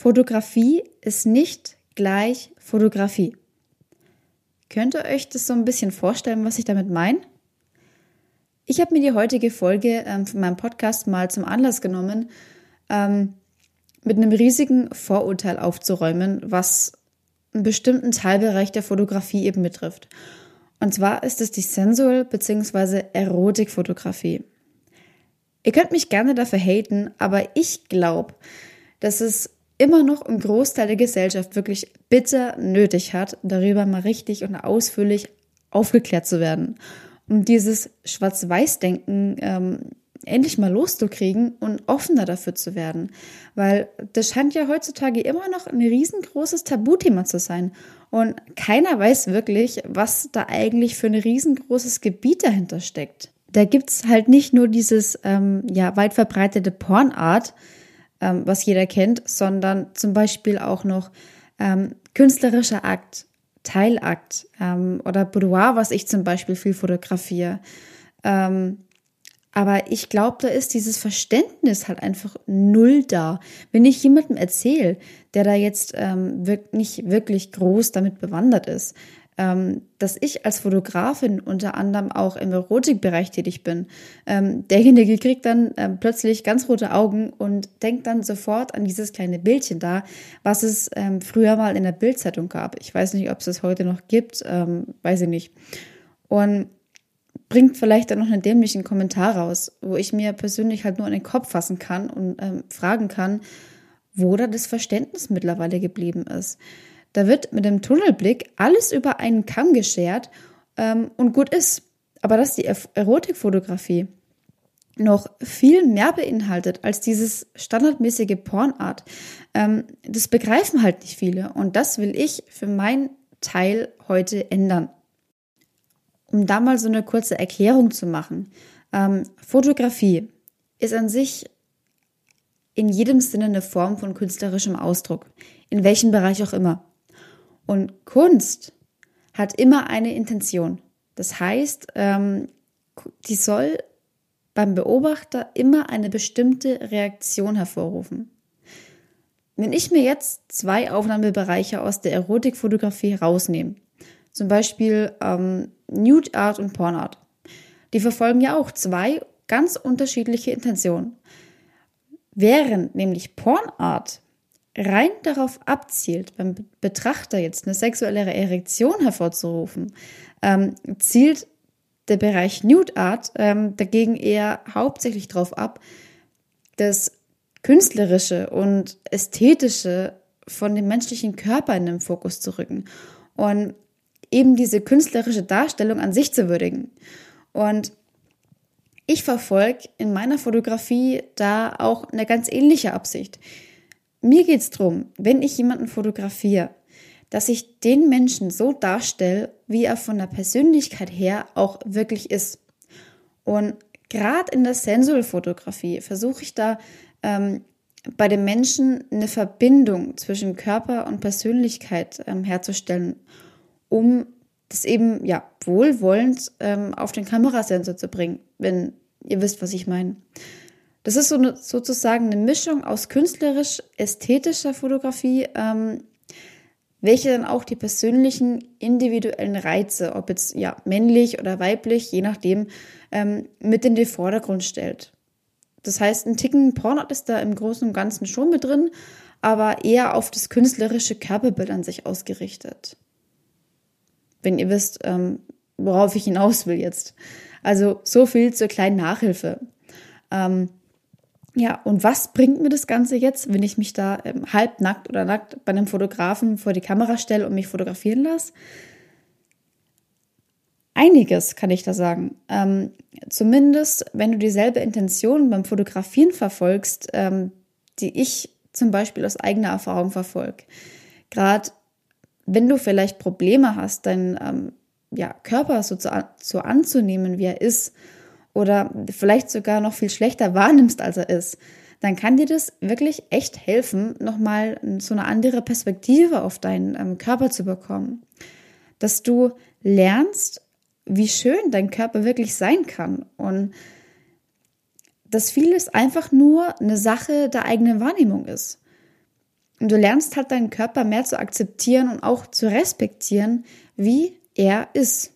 Fotografie ist nicht gleich Fotografie. Könnt ihr euch das so ein bisschen vorstellen, was ich damit meine? Ich habe mir die heutige Folge ähm, von meinem Podcast mal zum Anlass genommen, ähm, mit einem riesigen Vorurteil aufzuräumen, was einen bestimmten Teilbereich der Fotografie eben betrifft. Und zwar ist es die Sensual- bzw. Erotikfotografie. Ihr könnt mich gerne dafür haten, aber ich glaube, dass es immer noch ein Großteil der Gesellschaft wirklich bitter nötig hat, darüber mal richtig und ausführlich aufgeklärt zu werden. Um dieses Schwarz-Weiß-Denken ähm, endlich mal loszukriegen und offener dafür zu werden. Weil das scheint ja heutzutage immer noch ein riesengroßes Tabuthema zu sein. Und keiner weiß wirklich, was da eigentlich für ein riesengroßes Gebiet dahinter steckt. Da gibt's halt nicht nur dieses ähm, ja, weit verbreitete Pornart, ähm, was jeder kennt, sondern zum Beispiel auch noch ähm, künstlerischer Akt, Teilakt ähm, oder Boudoir, was ich zum Beispiel viel fotografiere. Ähm, aber ich glaube, da ist dieses Verständnis halt einfach null da. Wenn ich jemandem erzähle, der da jetzt ähm, nicht wirklich groß damit bewandert ist, dass ich als Fotografin unter anderem auch im Erotikbereich tätig bin, ähm, derjenige kriegt dann ähm, plötzlich ganz rote Augen und denkt dann sofort an dieses kleine Bildchen da, was es ähm, früher mal in der Bildzeitung gab. Ich weiß nicht, ob es das heute noch gibt, ähm, weiß ich nicht. Und bringt vielleicht dann noch einen dämlichen Kommentar raus, wo ich mir persönlich halt nur in den Kopf fassen kann und ähm, fragen kann, wo da das Verständnis mittlerweile geblieben ist. Da wird mit dem Tunnelblick alles über einen Kamm geschert ähm, und gut ist. Aber dass die Erotikfotografie noch viel mehr beinhaltet als dieses standardmäßige Pornart, ähm, das begreifen halt nicht viele. Und das will ich für meinen Teil heute ändern um da mal so eine kurze Erklärung zu machen. Ähm, Fotografie ist an sich in jedem Sinne eine Form von künstlerischem Ausdruck, in welchem Bereich auch immer. Und Kunst hat immer eine Intention. Das heißt, ähm, die soll beim Beobachter immer eine bestimmte Reaktion hervorrufen. Wenn ich mir jetzt zwei Aufnahmebereiche aus der Erotikfotografie rausnehme, zum Beispiel ähm, Nude Art und Porn Art. Die verfolgen ja auch zwei ganz unterschiedliche Intentionen. Während nämlich Porn Art rein darauf abzielt, beim Betrachter jetzt eine sexuelle Erektion hervorzurufen, ähm, zielt der Bereich Nude Art ähm, dagegen eher hauptsächlich darauf ab, das Künstlerische und Ästhetische von dem menschlichen Körper in den Fokus zu rücken. Und eben diese künstlerische Darstellung an sich zu würdigen. Und ich verfolge in meiner Fotografie da auch eine ganz ähnliche Absicht. Mir geht es darum, wenn ich jemanden fotografiere, dass ich den Menschen so darstelle, wie er von der Persönlichkeit her auch wirklich ist. Und gerade in der Sensual-Fotografie versuche ich da ähm, bei den Menschen eine Verbindung zwischen Körper und Persönlichkeit ähm, herzustellen um das eben ja wohlwollend ähm, auf den Kamerasensor zu bringen, wenn ihr wisst, was ich meine. Das ist so eine, sozusagen eine Mischung aus künstlerisch-ästhetischer Fotografie, ähm, welche dann auch die persönlichen individuellen Reize, ob jetzt ja männlich oder weiblich, je nachdem, ähm, mit in den Vordergrund stellt. Das heißt, ein Ticken Pornart ist da im Großen und Ganzen schon mit drin, aber eher auf das künstlerische Körperbild an sich ausgerichtet wenn ihr wisst, ähm, worauf ich hinaus will jetzt. Also so viel zur kleinen Nachhilfe. Ähm, ja, und was bringt mir das Ganze jetzt, wenn ich mich da ähm, halbnackt oder nackt bei einem Fotografen vor die Kamera stelle und mich fotografieren lasse? Einiges kann ich da sagen. Ähm, zumindest, wenn du dieselbe Intention beim Fotografieren verfolgst, ähm, die ich zum Beispiel aus eigener Erfahrung verfolge. Gerade wenn du vielleicht Probleme hast, deinen ähm, ja, Körper so, zu, so anzunehmen, wie er ist, oder vielleicht sogar noch viel schlechter wahrnimmst, als er ist, dann kann dir das wirklich echt helfen, nochmal so eine andere Perspektive auf deinen ähm, Körper zu bekommen. Dass du lernst, wie schön dein Körper wirklich sein kann und dass vieles einfach nur eine Sache der eigenen Wahrnehmung ist. Und du lernst halt deinen Körper mehr zu akzeptieren und auch zu respektieren, wie er ist.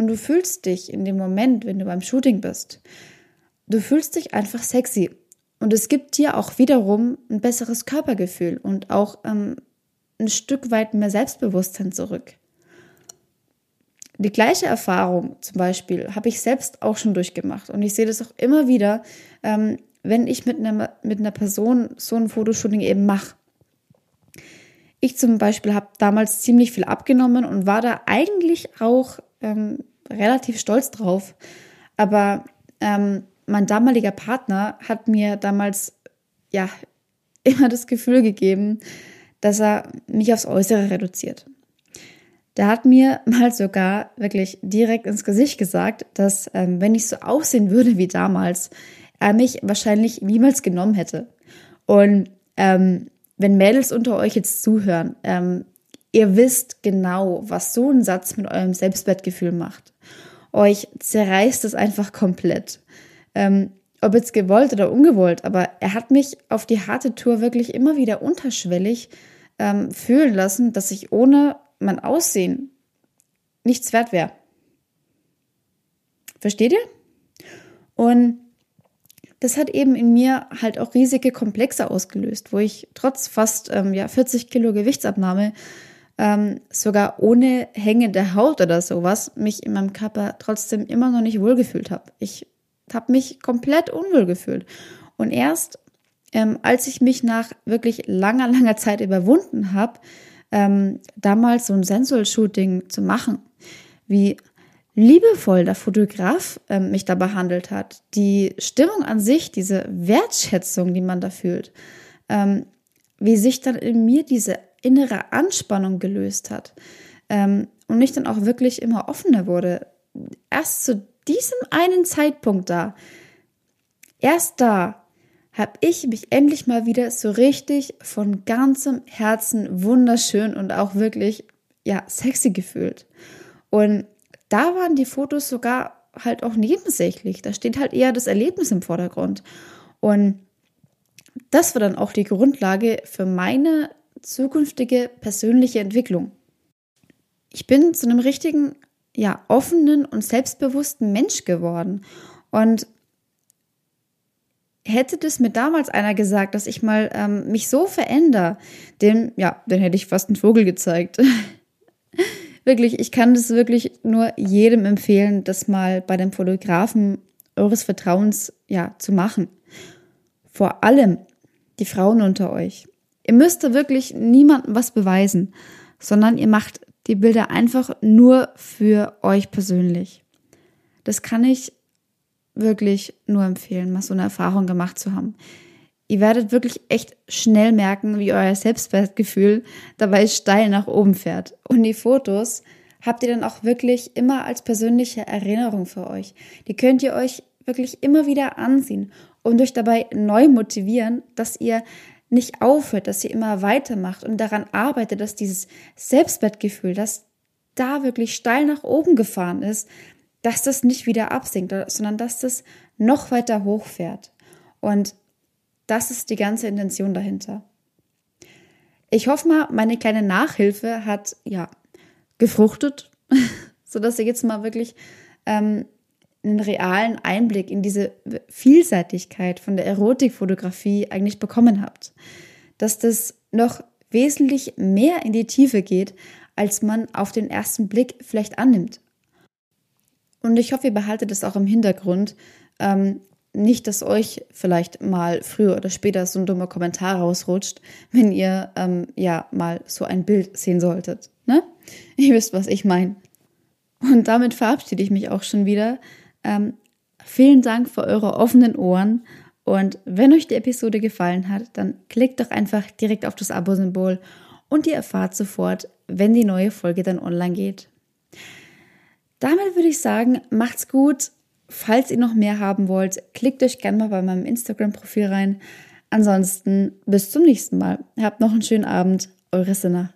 Und du fühlst dich in dem Moment, wenn du beim Shooting bist, du fühlst dich einfach sexy. Und es gibt dir auch wiederum ein besseres Körpergefühl und auch ähm, ein Stück weit mehr Selbstbewusstsein zurück. Die gleiche Erfahrung zum Beispiel habe ich selbst auch schon durchgemacht. Und ich sehe das auch immer wieder, ähm, wenn ich mit einer, mit einer Person so ein Fotoshooting eben mache. Ich zum Beispiel habe damals ziemlich viel abgenommen und war da eigentlich auch ähm, relativ stolz drauf. Aber ähm, mein damaliger Partner hat mir damals ja immer das Gefühl gegeben, dass er mich aufs Äußere reduziert. Der hat mir mal sogar wirklich direkt ins Gesicht gesagt, dass ähm, wenn ich so aussehen würde wie damals, er mich wahrscheinlich niemals genommen hätte. Und ähm, wenn Mädels unter euch jetzt zuhören, ähm, ihr wisst genau, was so ein Satz mit eurem Selbstwertgefühl macht. Euch zerreißt es einfach komplett. Ähm, ob jetzt gewollt oder ungewollt, aber er hat mich auf die harte Tour wirklich immer wieder unterschwellig ähm, fühlen lassen, dass ich ohne mein Aussehen nichts wert wäre. Versteht ihr? Und das hat eben in mir halt auch riesige Komplexe ausgelöst, wo ich trotz fast ähm, ja, 40 Kilo Gewichtsabnahme ähm, sogar ohne hängende Haut oder sowas mich in meinem Körper trotzdem immer noch nicht wohlgefühlt habe. Ich habe mich komplett unwohl gefühlt. Und erst ähm, als ich mich nach wirklich langer, langer Zeit überwunden habe, ähm, damals so ein Sensual-Shooting zu machen, wie liebevoll der Fotograf ähm, mich da behandelt hat, die Stimmung an sich, diese Wertschätzung, die man da fühlt, ähm, wie sich dann in mir diese innere Anspannung gelöst hat ähm, und ich dann auch wirklich immer offener wurde. Erst zu diesem einen Zeitpunkt da, erst da habe ich mich endlich mal wieder so richtig von ganzem Herzen wunderschön und auch wirklich ja sexy gefühlt. Und da waren die Fotos sogar halt auch nebensächlich. Da steht halt eher das Erlebnis im Vordergrund. Und das war dann auch die Grundlage für meine zukünftige persönliche Entwicklung. Ich bin zu einem richtigen, ja, offenen und selbstbewussten Mensch geworden. Und hätte das mir damals einer gesagt, dass ich mal ähm, mich so verändere, den, ja, dann hätte ich fast einen Vogel gezeigt. wirklich, ich kann das wirklich nur jedem empfehlen, das mal bei dem Fotografen eures Vertrauens ja zu machen. Vor allem die Frauen unter euch. Ihr müsst da wirklich niemandem was beweisen, sondern ihr macht die Bilder einfach nur für euch persönlich. Das kann ich wirklich nur empfehlen, mal so eine Erfahrung gemacht zu haben. Ihr werdet wirklich echt schnell merken, wie euer Selbstwertgefühl dabei steil nach oben fährt. Und die Fotos habt ihr dann auch wirklich immer als persönliche Erinnerung für euch. Die könnt ihr euch wirklich immer wieder ansehen und euch dabei neu motivieren, dass ihr nicht aufhört, dass ihr immer weitermacht und daran arbeitet, dass dieses Selbstwertgefühl, das da wirklich steil nach oben gefahren ist, dass das nicht wieder absinkt, sondern dass das noch weiter hochfährt. Und das ist die ganze Intention dahinter. Ich hoffe mal, meine kleine Nachhilfe hat ja gefruchtet, sodass ihr jetzt mal wirklich ähm, einen realen Einblick in diese Vielseitigkeit von der Erotikfotografie eigentlich bekommen habt. Dass das noch wesentlich mehr in die Tiefe geht, als man auf den ersten Blick vielleicht annimmt. Und ich hoffe, ihr behaltet es auch im Hintergrund. Ähm, nicht, dass euch vielleicht mal früher oder später so ein dummer Kommentar rausrutscht, wenn ihr ähm, ja mal so ein Bild sehen solltet. Ne? Ihr wisst, was ich meine. Und damit verabschiede ich mich auch schon wieder. Ähm, vielen Dank für eure offenen Ohren. Und wenn euch die Episode gefallen hat, dann klickt doch einfach direkt auf das Abo-Symbol und ihr erfahrt sofort, wenn die neue Folge dann online geht. Damit würde ich sagen, macht's gut. Falls ihr noch mehr haben wollt, klickt euch gerne mal bei meinem Instagram-Profil rein. Ansonsten bis zum nächsten Mal. Habt noch einen schönen Abend. Eure Sinner.